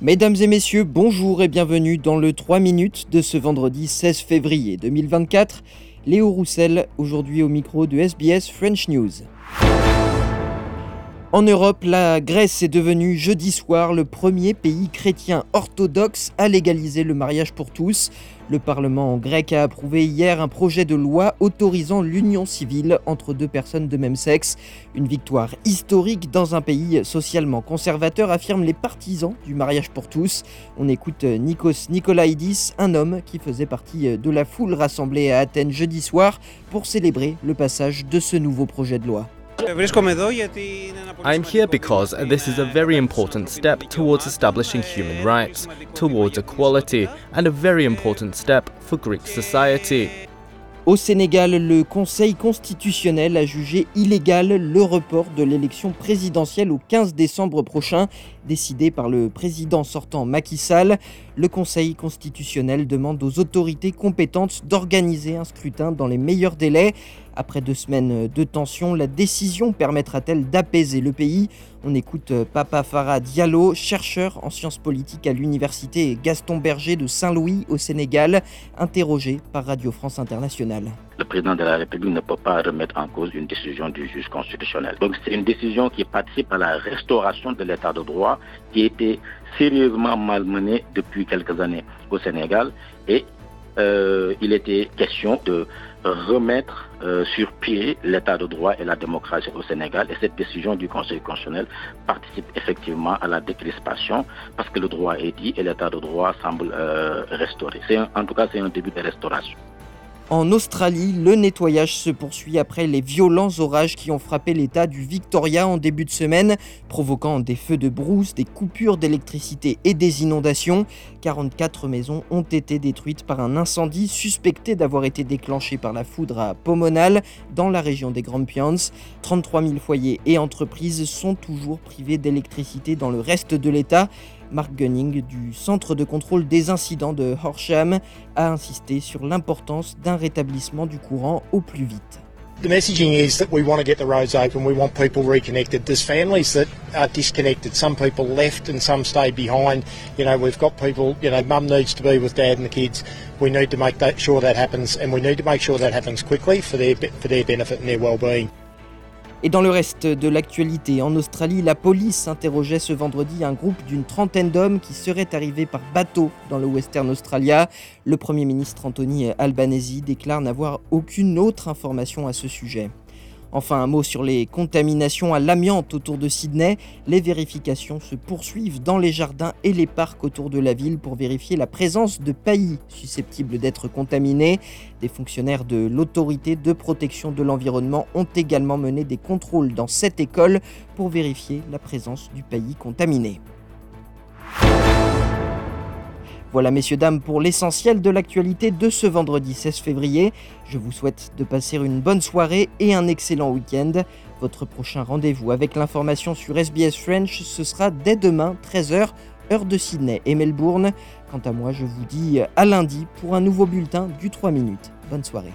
Mesdames et messieurs, bonjour et bienvenue dans le 3 minutes de ce vendredi 16 février 2024. Léo Roussel, aujourd'hui au micro de SBS French News. En Europe, la Grèce est devenue jeudi soir le premier pays chrétien orthodoxe à légaliser le mariage pour tous. Le Parlement grec a approuvé hier un projet de loi autorisant l'union civile entre deux personnes de même sexe. Une victoire historique dans un pays socialement conservateur, affirment les partisans du mariage pour tous. On écoute Nikos Nikolaidis, un homme qui faisait partie de la foule rassemblée à Athènes jeudi soir pour célébrer le passage de ce nouveau projet de loi. I'm here because this is a very important step towards establishing human rights, towards equality, and a very important step for Greek society. Au Sénégal, le Conseil constitutionnel a jugé illégal le report de l'élection présidentielle au 15 décembre prochain, décidé par le président sortant Macky Sall. Le Conseil constitutionnel demande aux autorités compétentes d'organiser un scrutin dans les meilleurs délais. Après deux semaines de tension, la décision permettra-t-elle d'apaiser le pays? On écoute euh, Papa Farah Diallo, chercheur en sciences politiques à l'université Gaston Berger de Saint-Louis au Sénégal, interrogé par Radio France Internationale. Le président de la République ne peut pas remettre en cause une décision du juge constitutionnel. Donc c'est une décision qui participe à la restauration de l'état de droit qui été sérieusement malmenée depuis quelques années au Sénégal et euh, il était question de remettre euh, sur pied l'état de droit et la démocratie au Sénégal. Et cette décision du Conseil constitutionnel participe effectivement à la décrispation parce que le droit est dit et l'état de droit semble euh, restauré. En tout cas, c'est un début de restauration. En Australie, le nettoyage se poursuit après les violents orages qui ont frappé l'état du Victoria en début de semaine, provoquant des feux de brousse, des coupures d'électricité et des inondations. 44 maisons ont été détruites par un incendie suspecté d'avoir été déclenché par la foudre à Pomonal, dans la région des Grampians. 33 000 foyers et entreprises sont toujours privés d'électricité dans le reste de l'état. Mark Gunning du Centre de contrôle des incidents de Horsham a insisté sur l'importance d'un rétablissement du courant au plus vite. The messaging is that we want to get the roads open, we want people reconnected. There's families that are disconnected. Some people left and some stayed behind. You know, we've got people, you know, mum needs to be with dad and the kids. We need to make that, sure that happens and we need to make sure that happens quickly for their, for their benefit and their well-being. Et dans le reste de l'actualité, en Australie, la police interrogeait ce vendredi un groupe d'une trentaine d'hommes qui seraient arrivés par bateau dans le Western Australia. Le Premier ministre Anthony Albanese déclare n'avoir aucune autre information à ce sujet. Enfin, un mot sur les contaminations à l'amiante autour de Sydney. Les vérifications se poursuivent dans les jardins et les parcs autour de la ville pour vérifier la présence de paillis susceptibles d'être contaminés. Des fonctionnaires de l'autorité de protection de l'environnement ont également mené des contrôles dans cette école pour vérifier la présence du paillis contaminé. Voilà messieurs, dames, pour l'essentiel de l'actualité de ce vendredi 16 février. Je vous souhaite de passer une bonne soirée et un excellent week-end. Votre prochain rendez-vous avec l'information sur SBS French, ce sera dès demain, 13h, heure de Sydney et Melbourne. Quant à moi, je vous dis à lundi pour un nouveau bulletin du 3 minutes. Bonne soirée.